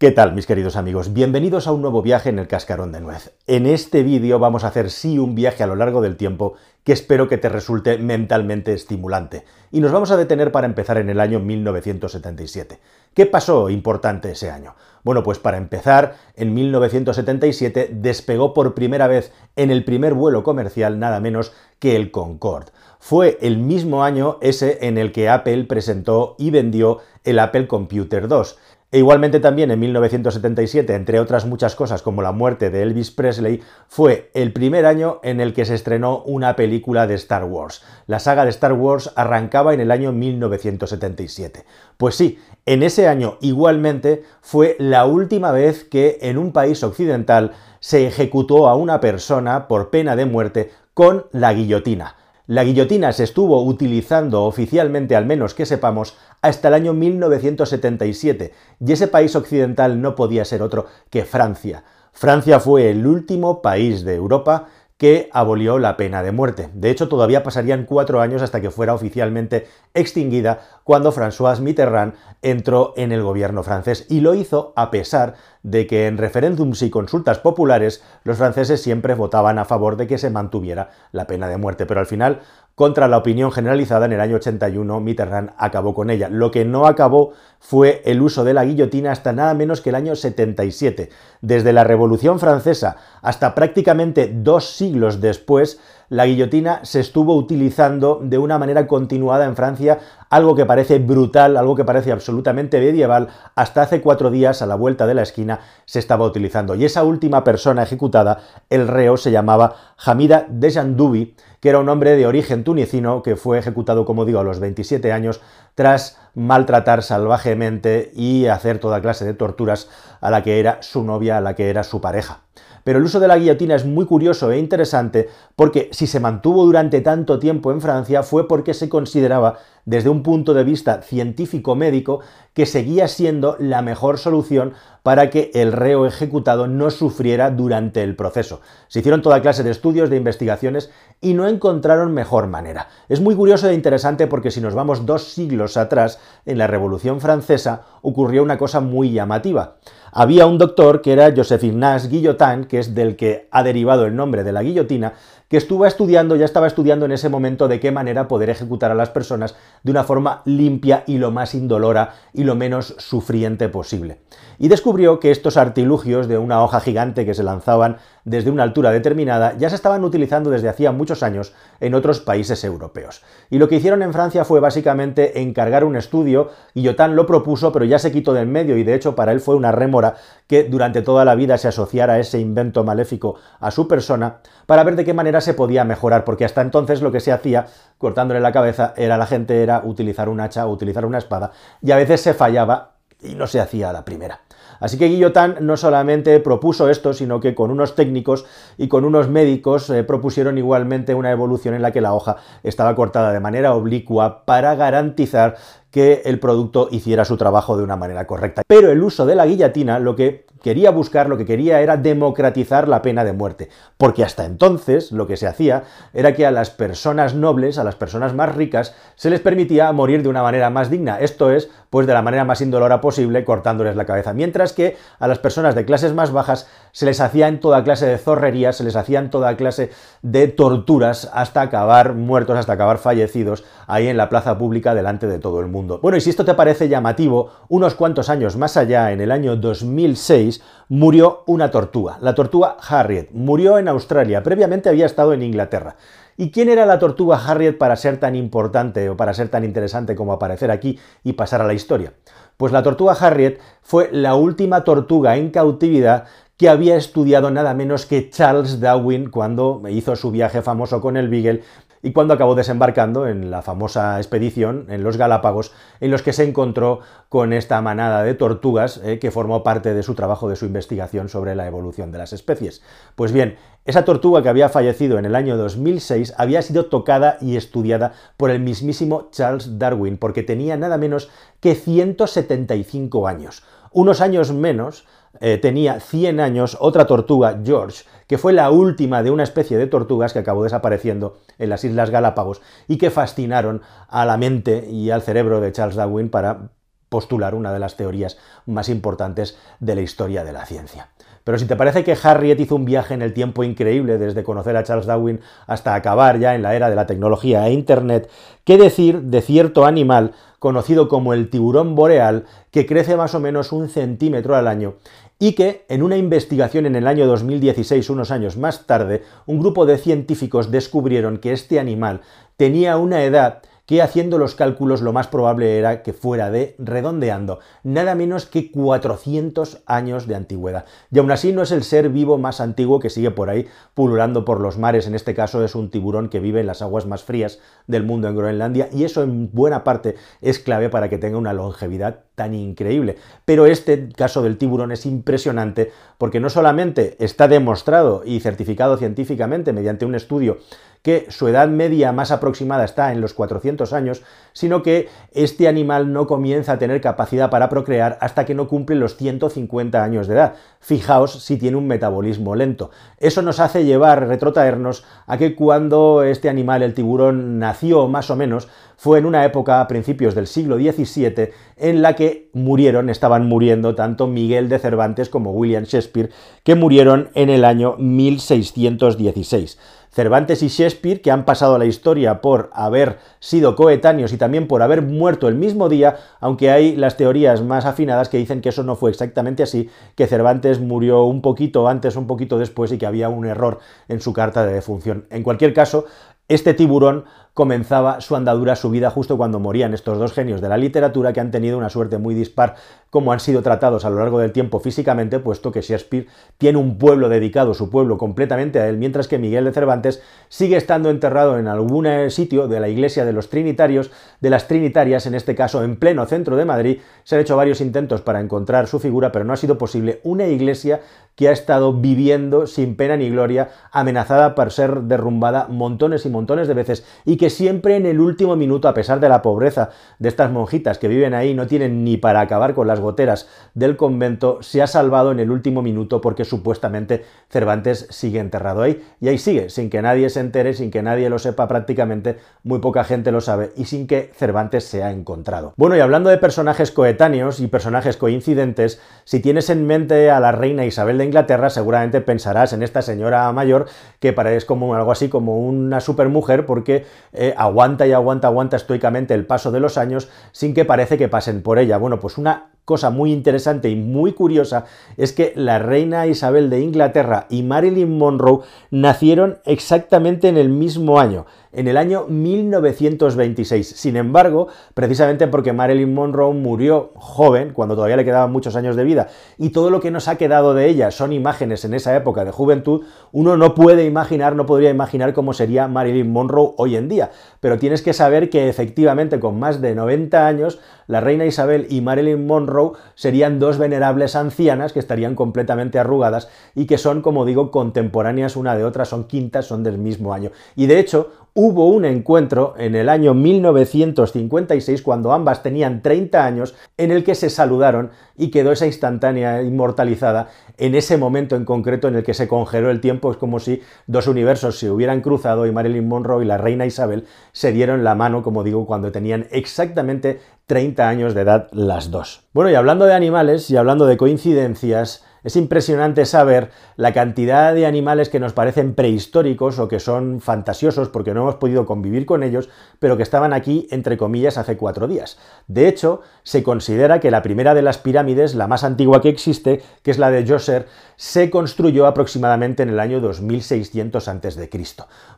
¿Qué tal mis queridos amigos? Bienvenidos a un nuevo viaje en el cascarón de nuez. En este vídeo vamos a hacer sí un viaje a lo largo del tiempo que espero que te resulte mentalmente estimulante. Y nos vamos a detener para empezar en el año 1977. ¿Qué pasó importante ese año? Bueno, pues para empezar, en 1977 despegó por primera vez en el primer vuelo comercial nada menos que el Concorde. Fue el mismo año ese en el que Apple presentó y vendió el Apple Computer 2 e igualmente también en 1977, entre otras muchas cosas como la muerte de Elvis Presley, fue el primer año en el que se estrenó una película de Star Wars. La saga de Star Wars arrancaba en el año 1977. Pues sí, en ese año igualmente fue la última vez que en un país occidental se ejecutó a una persona por pena de muerte con la guillotina. La guillotina se estuvo utilizando oficialmente, al menos que sepamos, hasta el año 1977, y ese país occidental no podía ser otro que Francia. Francia fue el último país de Europa que abolió la pena de muerte. De hecho, todavía pasarían cuatro años hasta que fuera oficialmente extinguida cuando François Mitterrand entró en el gobierno francés y lo hizo a pesar de que en referéndums y consultas populares los franceses siempre votaban a favor de que se mantuviera la pena de muerte, pero al final contra la opinión generalizada, en el año 81 Mitterrand acabó con ella. Lo que no acabó fue el uso de la guillotina hasta nada menos que el año 77. Desde la Revolución Francesa hasta prácticamente dos siglos después, la guillotina se estuvo utilizando de una manera continuada en Francia, algo que parece brutal, algo que parece absolutamente medieval, hasta hace cuatro días a la vuelta de la esquina se estaba utilizando. Y esa última persona ejecutada, el reo, se llamaba Hamida Dejandoubi, que era un hombre de origen tunecino que fue ejecutado, como digo, a los 27 años tras maltratar salvajemente y hacer toda clase de torturas a la que era su novia, a la que era su pareja. Pero el uso de la guillotina es muy curioso e interesante porque si se mantuvo durante tanto tiempo en Francia fue porque se consideraba desde un punto de vista científico-médico que seguía siendo la mejor solución para que el reo ejecutado no sufriera durante el proceso. Se hicieron toda clase de estudios, de investigaciones y no encontraron mejor manera. Es muy curioso e interesante porque si nos vamos dos siglos atrás, en la Revolución Francesa ocurrió una cosa muy llamativa. Había un doctor que era Joseph Ignace Guillotin, que es del que ha derivado el nombre de la guillotina, que estuvo estudiando, ya estaba estudiando en ese momento de qué manera poder ejecutar a las personas de una forma limpia y lo más indolora y lo menos sufriente posible. Y descubrió que estos artilugios de una hoja gigante que se lanzaban desde una altura determinada ya se estaban utilizando desde hacía muchos años en otros países europeos. Y lo que hicieron en Francia fue básicamente encargar un estudio, Guillotin lo propuso, pero ya se quitó del medio y de hecho para él fue una rémora que durante toda la vida se asociara ese invento maléfico a su persona, para ver de qué manera se podía mejorar, porque hasta entonces lo que se hacía, cortándole la cabeza, era la gente era utilizar un hacha o utilizar una espada, y a veces se fallaba y no se hacía la primera. Así que Guillotin no solamente propuso esto, sino que con unos técnicos y con unos médicos eh, propusieron igualmente una evolución en la que la hoja estaba cortada de manera oblicua para garantizar que el producto hiciera su trabajo de una manera correcta. Pero el uso de la guillotina lo que quería buscar, lo que quería era democratizar la pena de muerte, porque hasta entonces lo que se hacía era que a las personas nobles, a las personas más ricas, se les permitía morir de una manera más digna, esto es, pues de la manera más indolora posible, cortándoles la cabeza, mientras que a las personas de clases más bajas se les hacía en toda clase de zorrerías, se les hacía en toda clase de torturas hasta acabar muertos, hasta acabar fallecidos ahí en la plaza pública delante de todo el mundo. Bueno, y si esto te parece llamativo, unos cuantos años más allá, en el año 2006, murió una tortuga, la tortuga Harriet. Murió en Australia, previamente había estado en Inglaterra. ¿Y quién era la tortuga Harriet para ser tan importante o para ser tan interesante como aparecer aquí y pasar a la historia? Pues la tortuga Harriet fue la última tortuga en cautividad que había estudiado nada menos que Charles Darwin cuando hizo su viaje famoso con el Beagle y cuando acabó desembarcando en la famosa expedición en los Galápagos, en los que se encontró con esta manada de tortugas eh, que formó parte de su trabajo, de su investigación sobre la evolución de las especies. Pues bien, esa tortuga que había fallecido en el año 2006 había sido tocada y estudiada por el mismísimo Charles Darwin, porque tenía nada menos que 175 años. Unos años menos eh, tenía 100 años otra tortuga, George, que fue la última de una especie de tortugas que acabó desapareciendo en las Islas Galápagos y que fascinaron a la mente y al cerebro de Charles Darwin para postular una de las teorías más importantes de la historia de la ciencia. Pero si te parece que Harriet hizo un viaje en el tiempo increíble desde conocer a Charles Darwin hasta acabar ya en la era de la tecnología e Internet, ¿qué decir de cierto animal conocido como el tiburón boreal que crece más o menos un centímetro al año y que en una investigación en el año 2016, unos años más tarde, un grupo de científicos descubrieron que este animal tenía una edad que haciendo los cálculos lo más probable era que fuera de, redondeando, nada menos que 400 años de antigüedad. Y aún así no es el ser vivo más antiguo que sigue por ahí pululando por los mares, en este caso es un tiburón que vive en las aguas más frías del mundo en Groenlandia y eso en buena parte es clave para que tenga una longevidad tan increíble. Pero este caso del tiburón es impresionante porque no solamente está demostrado y certificado científicamente mediante un estudio que su edad media más aproximada está en los 400 años, sino que este animal no comienza a tener capacidad para procrear hasta que no cumple los 150 años de edad. Fijaos si tiene un metabolismo lento. Eso nos hace llevar, retrotraernos a que cuando este animal, el tiburón, nació más o menos, fue en una época a principios del siglo XVII en la que murieron, estaban muriendo tanto Miguel de Cervantes como William Shakespeare, que murieron en el año 1616. Cervantes y Shakespeare, que han pasado a la historia por haber sido coetáneos y también por haber muerto el mismo día, aunque hay las teorías más afinadas que dicen que eso no fue exactamente así, que Cervantes murió un poquito antes, un poquito después y que había un error en su carta de defunción. En cualquier caso, este tiburón comenzaba su andadura, su vida justo cuando morían estos dos genios de la literatura que han tenido una suerte muy dispar como han sido tratados a lo largo del tiempo físicamente, puesto que Shakespeare tiene un pueblo dedicado, su pueblo completamente a él, mientras que Miguel de Cervantes sigue estando enterrado en algún eh, sitio de la iglesia de los Trinitarios, de las Trinitarias, en este caso en pleno centro de Madrid. Se han hecho varios intentos para encontrar su figura, pero no ha sido posible una iglesia que ha estado viviendo sin pena ni gloria, amenazada por ser derrumbada montones y montones de veces y que siempre en el último minuto, a pesar de la pobreza de estas monjitas que viven ahí, no tienen ni para acabar con las goteras del convento, se ha salvado en el último minuto porque supuestamente Cervantes sigue enterrado ahí. Y ahí sigue, sin que nadie se entere, sin que nadie lo sepa prácticamente, muy poca gente lo sabe y sin que Cervantes se ha encontrado. Bueno, y hablando de personajes coetáneos y personajes coincidentes, si tienes en mente a la reina Isabel de Inglaterra, seguramente pensarás en esta señora mayor que parece como algo así como una supermujer porque eh, aguanta y aguanta, aguanta estoicamente el paso de los años sin que parece que pasen por ella. Bueno, pues una cosa muy interesante y muy curiosa es que la reina Isabel de Inglaterra y Marilyn Monroe nacieron exactamente en el mismo año en el año 1926. Sin embargo, precisamente porque Marilyn Monroe murió joven, cuando todavía le quedaban muchos años de vida, y todo lo que nos ha quedado de ella son imágenes en esa época de juventud, uno no puede imaginar, no podría imaginar cómo sería Marilyn Monroe hoy en día. Pero tienes que saber que efectivamente con más de 90 años, la reina Isabel y Marilyn Monroe serían dos venerables ancianas que estarían completamente arrugadas y que son, como digo, contemporáneas una de otra, son quintas, son del mismo año. Y de hecho, hubo un encuentro en el año 1956, cuando ambas tenían 30 años, en el que se saludaron y quedó esa instantánea inmortalizada en ese momento en concreto en el que se congeló el tiempo. Es como si dos universos se hubieran cruzado y Marilyn Monroe y la reina Isabel se dieron la mano, como digo, cuando tenían exactamente 30 años de edad las dos. Bueno, y hablando de animales y hablando de coincidencias, es impresionante saber la cantidad de animales que nos parecen prehistóricos o que son fantasiosos porque no hemos podido convivir con ellos, pero que estaban aquí, entre comillas, hace cuatro días. De hecho, se considera que la primera de las pirámides, la más antigua que existe, que es la de Djoser, se construyó aproximadamente en el año 2600 a.C.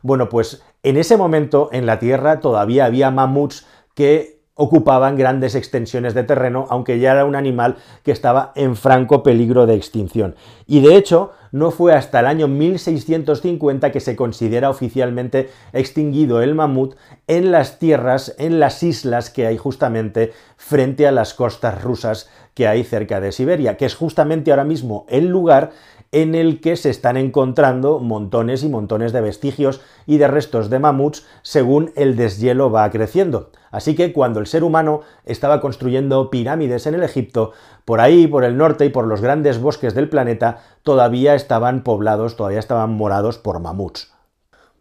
Bueno, pues en ese momento en la Tierra todavía había mamuts que ocupaban grandes extensiones de terreno, aunque ya era un animal que estaba en franco peligro de extinción. Y de hecho, no fue hasta el año 1650 que se considera oficialmente extinguido el mamut en las tierras, en las islas que hay justamente frente a las costas rusas que hay cerca de Siberia, que es justamente ahora mismo el lugar en el que se están encontrando montones y montones de vestigios y de restos de mamuts según el deshielo va creciendo. Así que cuando el ser humano estaba construyendo pirámides en el Egipto, por ahí, por el norte y por los grandes bosques del planeta, todavía estaban poblados, todavía estaban morados por mamuts.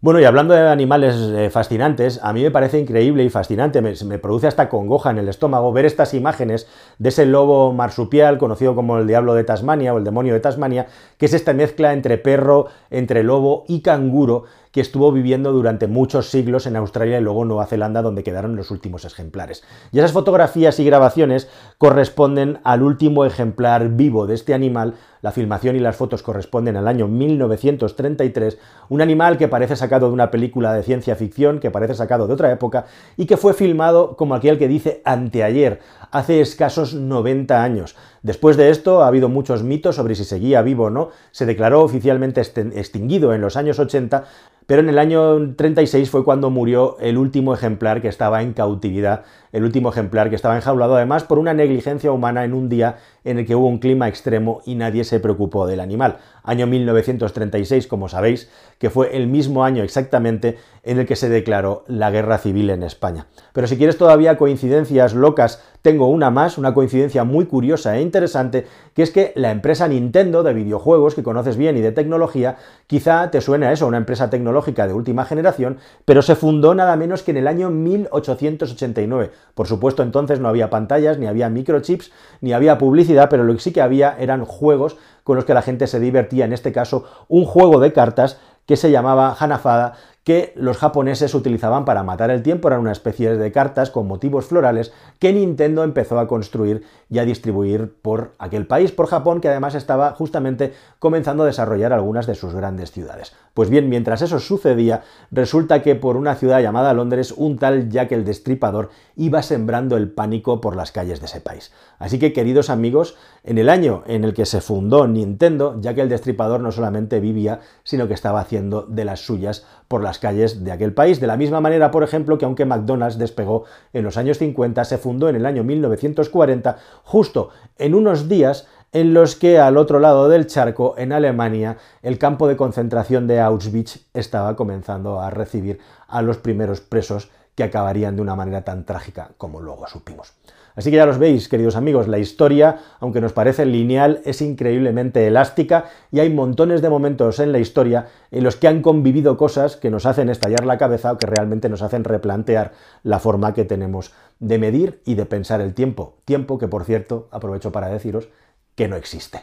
Bueno, y hablando de animales eh, fascinantes, a mí me parece increíble y fascinante, me, me, produce hasta congoja en el estómago ver estas imágenes de ese lobo marsupial, conocido como el diablo de Tasmania o el demonio de Tasmania, que es esta mezcla entre perro, entre lobo y canguro, que estuvo viviendo durante muchos siglos en Australia y luego Nueva Zelanda, donde quedaron los últimos ejemplares. Y esas fotografías y grabaciones corresponden al último ejemplar vivo de este animal. La filmación y las fotos corresponden al año 1933, un animal que parece sacado de una película de ciencia ficción, que parece sacado de otra época, y que fue filmado como aquel que dice anteayer, hace escasos 90 años. Después de esto ha habido muchos mitos sobre si seguía vivo o no, se declaró oficialmente extinguido en los años 80, pero en el año 36 fue cuando murió el último ejemplar que estaba en cautividad, el último ejemplar que estaba enjaulado además por una negligencia humana en un día en el que hubo un clima extremo y nadie se preocupó del animal. Año 1936, como sabéis, que fue el mismo año exactamente en el que se declaró la guerra civil en España. Pero si quieres todavía coincidencias locas, tengo una más, una coincidencia muy curiosa e interesante, que es que la empresa Nintendo de videojuegos, que conoces bien y de tecnología, quizá te suene a eso, una empresa tecnológica de última generación, pero se fundó nada menos que en el año 1889. Por supuesto, entonces no había pantallas, ni había microchips, ni había publicidad, pero lo que sí que había eran juegos con los que la gente se divertía, en este caso un juego de cartas que se llamaba Hanafada, que los japoneses utilizaban para matar el tiempo, eran una especie de cartas con motivos florales que Nintendo empezó a construir y a distribuir por aquel país, por Japón, que además estaba justamente comenzando a desarrollar algunas de sus grandes ciudades. Pues bien, mientras eso sucedía, resulta que por una ciudad llamada Londres, un tal Jack el Destripador iba sembrando el pánico por las calles de ese país. Así que, queridos amigos, en el año en el que se fundó Nintendo, Jack el Destripador no solamente vivía, sino que estaba haciendo de las suyas por las calles de aquel país. De la misma manera, por ejemplo, que aunque McDonald's despegó en los años 50, se fundó en el año 1940, justo en unos días en los que al otro lado del charco, en Alemania, el campo de concentración de Auschwitz estaba comenzando a recibir a los primeros presos que acabarían de una manera tan trágica como luego supimos. Así que ya los veis, queridos amigos, la historia, aunque nos parece lineal, es increíblemente elástica y hay montones de momentos en la historia en los que han convivido cosas que nos hacen estallar la cabeza o que realmente nos hacen replantear la forma que tenemos de medir y de pensar el tiempo. Tiempo que, por cierto, aprovecho para deciros que no existe.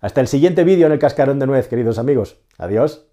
Hasta el siguiente vídeo en el cascarón de nuez, queridos amigos. Adiós.